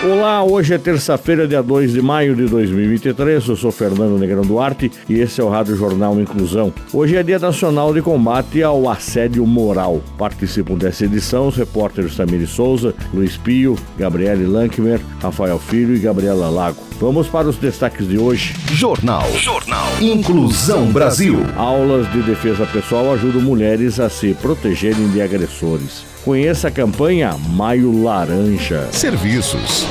Olá, hoje é terça-feira, dia 2 de maio de 2023. Eu sou Fernando Negrão Duarte e esse é o Rádio Jornal Inclusão. Hoje é Dia Nacional de Combate ao Assédio Moral. Participam dessa edição os repórteres Samir Souza, Luiz Pio, Gabriele Lankmer, Rafael Filho e Gabriela Lago. Vamos para os destaques de hoje. Jornal. Jornal. Inclusão Brasil. Aulas de defesa pessoal ajudam mulheres a se protegerem de agressores. Conheça a campanha Maio Laranja. Serviços.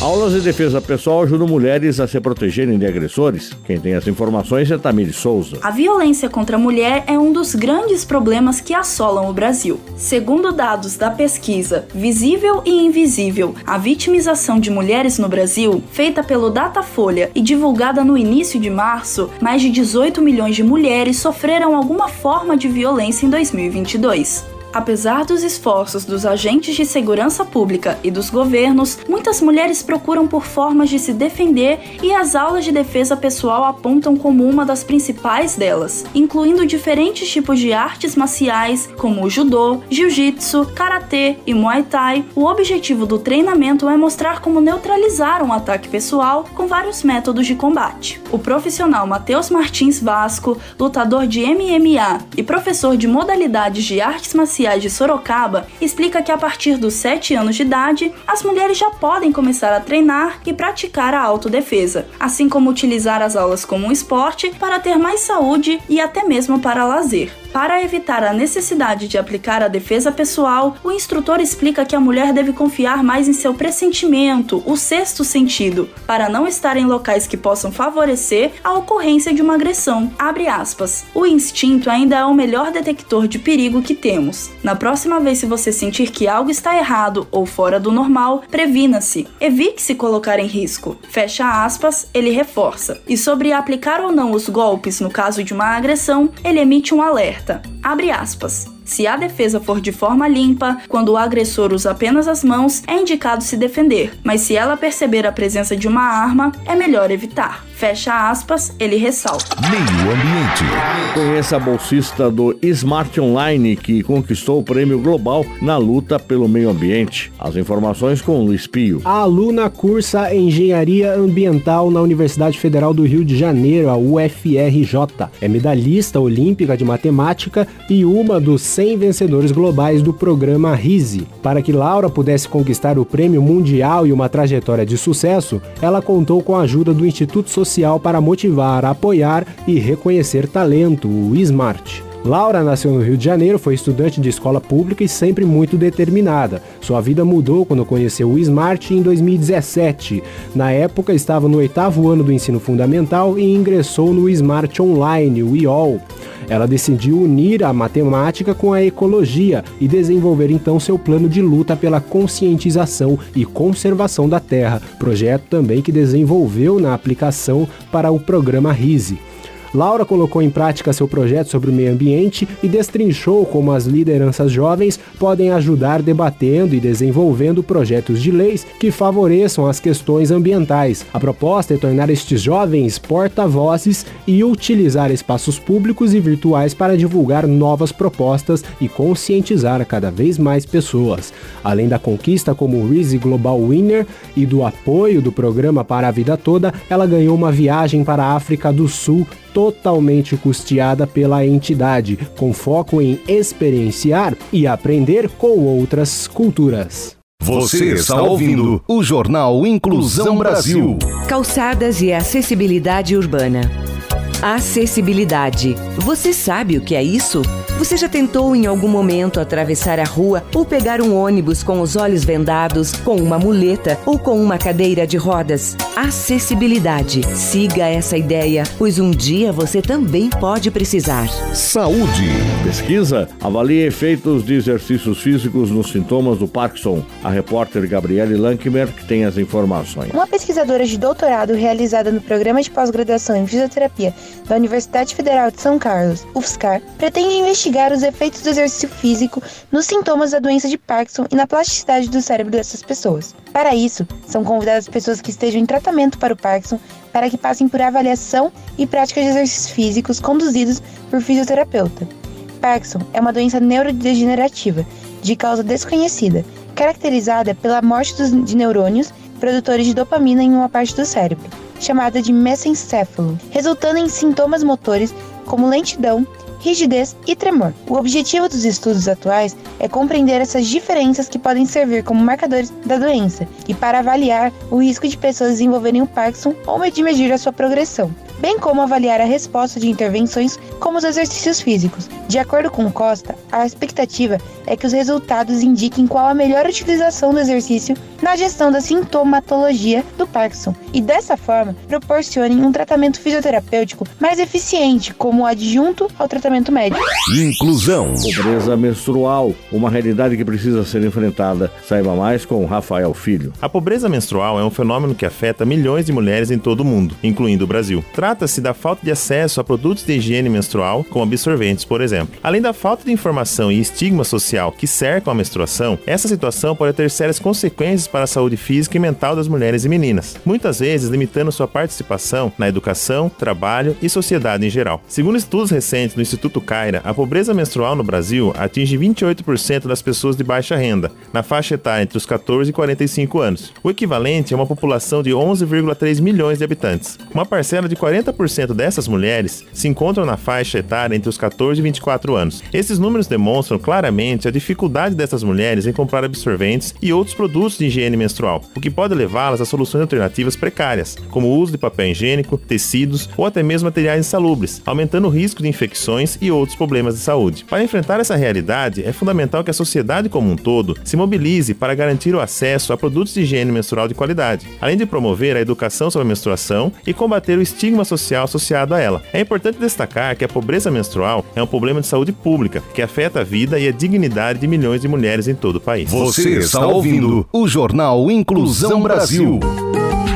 Aulas de defesa pessoal ajudam mulheres a se protegerem de agressores. Quem tem as informações é Tamir Souza. A violência contra a mulher é um dos grandes problemas que assolam o Brasil. Segundo dados da pesquisa Visível e Invisível, a vitimização de mulheres no Brasil, feita pelo Datafolha e divulgada no início de março, mais de 18 milhões de mulheres sofreram alguma forma de violência em 2022. Apesar dos esforços dos agentes de segurança pública e dos governos, muitas mulheres procuram por formas de se defender e as aulas de defesa pessoal apontam como uma das principais delas, incluindo diferentes tipos de artes marciais, como o judô, jiu-jitsu, karatê e muay thai. O objetivo do treinamento é mostrar como neutralizar um ataque pessoal com vários métodos de combate. O profissional Matheus Martins Vasco, lutador de MMA e professor de modalidades de artes marciais de Sorocaba explica que a partir dos 7 anos de idade, as mulheres já podem começar a treinar e praticar a autodefesa, assim como utilizar as aulas como um esporte para ter mais saúde e até mesmo para lazer. Para evitar a necessidade de aplicar a defesa pessoal, o instrutor explica que a mulher deve confiar mais em seu pressentimento, o sexto sentido, para não estar em locais que possam favorecer a ocorrência de uma agressão. O instinto ainda é o melhor detector de perigo que temos. Na próxima vez se você sentir que algo está errado ou fora do normal, previna-se. Evite se colocar em risco. Fecha aspas, ele reforça. E sobre aplicar ou não os golpes no caso de uma agressão, ele emite um alerta Abre aspas. Se a defesa for de forma limpa, quando o agressor usa apenas as mãos, é indicado se defender, mas se ela perceber a presença de uma arma, é melhor evitar. Fecha aspas, ele ressalta. Meio Ambiente. Conheça a bolsista do Smart Online que conquistou o prêmio global na luta pelo meio ambiente. As informações com Luiz Pio. A aluna cursa Engenharia Ambiental na Universidade Federal do Rio de Janeiro, a UFRJ. É medalhista olímpica de matemática e uma dos 100 vencedores globais do programa RISE. Para que Laura pudesse conquistar o prêmio mundial e uma trajetória de sucesso, ela contou com a ajuda do Instituto Social para motivar, apoiar e reconhecer talento, o SMART. Laura nasceu no Rio de Janeiro, foi estudante de escola pública e sempre muito determinada. Sua vida mudou quando conheceu o Smart em 2017. Na época, estava no oitavo ano do ensino fundamental e ingressou no Smart Online, o IOL. Ela decidiu unir a matemática com a ecologia e desenvolver então seu plano de luta pela conscientização e conservação da terra, projeto também que desenvolveu na aplicação para o programa RISE. Laura colocou em prática seu projeto sobre o meio ambiente e destrinchou como as lideranças jovens podem ajudar debatendo e desenvolvendo projetos de leis que favoreçam as questões ambientais. A proposta é tornar estes jovens porta-vozes e utilizar espaços públicos e virtuais para divulgar novas propostas e conscientizar cada vez mais pessoas. Além da conquista como Reese Global Winner e do apoio do programa para a vida toda, ela ganhou uma viagem para a África do Sul totalmente custeada pela entidade, com foco em experienciar e aprender com outras culturas. Você está ouvindo o Jornal Inclusão Brasil. Calçadas e acessibilidade urbana. Acessibilidade. Você sabe o que é isso? Você já tentou em algum momento atravessar a rua ou pegar um ônibus com os olhos vendados, com uma muleta ou com uma cadeira de rodas? Acessibilidade. Siga essa ideia, pois um dia você também pode precisar. Saúde. Pesquisa avalia efeitos de exercícios físicos nos sintomas do Parkinson. A repórter Gabriele Lankmer que tem as informações. Uma pesquisadora de doutorado realizada no programa de pós-graduação em fisioterapia da Universidade Federal de São Carlos, UFSCar, pretende investigar os efeitos do exercício físico nos sintomas da doença de Parkinson e na plasticidade do cérebro dessas pessoas. Para isso, são convidadas pessoas que estejam em tratamento para o Parkinson para que passem por avaliação e prática de exercícios físicos conduzidos por fisioterapeuta. Parkinson é uma doença neurodegenerativa de causa desconhecida, caracterizada pela morte de neurônios produtores de dopamina em uma parte do cérebro, chamada de mesencéfalo, resultando em sintomas motores como lentidão, rigidez e tremor. O objetivo dos estudos atuais é compreender essas diferenças que podem servir como marcadores da doença e para avaliar o risco de pessoas desenvolverem o Parkinson ou medir a sua progressão bem como avaliar a resposta de intervenções como os exercícios físicos. De acordo com Costa, a expectativa é que os resultados indiquem qual a melhor utilização do exercício na gestão da sintomatologia do Parkinson e, dessa forma, proporcionem um tratamento fisioterapêutico mais eficiente como adjunto ao tratamento médico. Inclusão. Pobreza menstrual, uma realidade que precisa ser enfrentada. Saiba mais com Rafael Filho. A pobreza menstrual é um fenômeno que afeta milhões de mulheres em todo o mundo, incluindo o Brasil. Trata-se da falta de acesso a produtos de higiene menstrual, como absorventes, por exemplo. Além da falta de informação e estigma social que cercam a menstruação, essa situação pode ter sérias consequências para a saúde física e mental das mulheres e meninas, muitas vezes limitando sua participação na educação, trabalho e sociedade em geral. Segundo estudos recentes do Instituto Caira, a pobreza menstrual no Brasil atinge 28% das pessoas de baixa renda, na faixa etária entre os 14 e 45 anos. O equivalente a uma população de 11,3 milhões de habitantes. Uma parcela de 40 40% dessas mulheres se encontram na faixa etária entre os 14 e 24 anos. Esses números demonstram claramente a dificuldade dessas mulheres em comprar absorventes e outros produtos de higiene menstrual, o que pode levá-las a soluções alternativas precárias, como o uso de papel higiênico, tecidos ou até mesmo materiais insalubres, aumentando o risco de infecções e outros problemas de saúde. Para enfrentar essa realidade, é fundamental que a sociedade como um todo se mobilize para garantir o acesso a produtos de higiene menstrual de qualidade, além de promover a educação sobre a menstruação e combater o estigma social associado a ela. É importante destacar que a pobreza menstrual é um problema de saúde pública que afeta a vida e a dignidade de milhões de mulheres em todo o país. Você está ouvindo o Jornal Inclusão Brasil.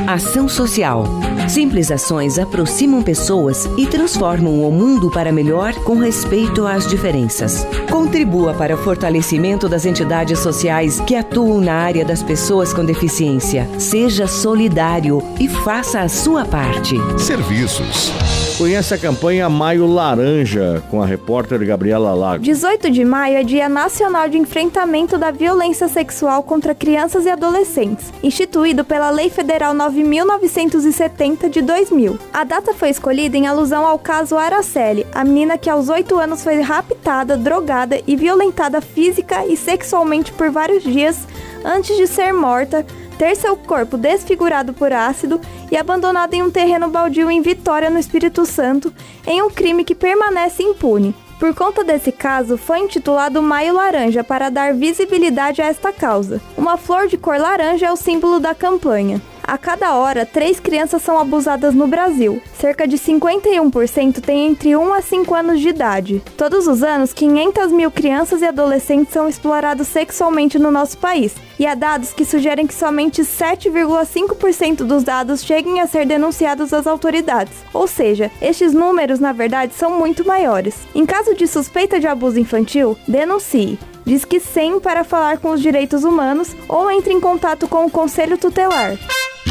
Ação Social. Simples ações aproximam pessoas e transformam o mundo para melhor com respeito às diferenças. Contribua para o fortalecimento das entidades sociais que atuam na área das pessoas com deficiência. Seja solidário e faça a sua parte. Serviços. Conhece a campanha Maio Laranja com a repórter Gabriela Lago. 18 de maio é Dia Nacional de Enfrentamento da Violência Sexual contra Crianças e Adolescentes, instituído pela Lei Federal 9970 de 2000. A data foi escolhida em alusão ao caso Araceli, a menina que aos 8 anos foi raptada, drogada e violentada física e sexualmente por vários dias antes de ser morta ter seu corpo desfigurado por ácido e abandonado em um terreno baldio em Vitória, no Espírito Santo, em um crime que permanece impune. Por conta desse caso, foi intitulado Maio Laranja para dar visibilidade a esta causa. Uma flor de cor laranja é o símbolo da campanha. A cada hora, três crianças são abusadas no Brasil. Cerca de 51% têm entre 1 a 5 anos de idade. Todos os anos, 500 mil crianças e adolescentes são explorados sexualmente no nosso país. E há dados que sugerem que somente 7,5% dos dados cheguem a ser denunciados às autoridades. Ou seja, estes números, na verdade, são muito maiores. Em caso de suspeita de abuso infantil, denuncie. Diz que 100 para falar com os direitos humanos ou entre em contato com o Conselho Tutelar.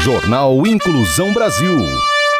Jornal Inclusão Brasil.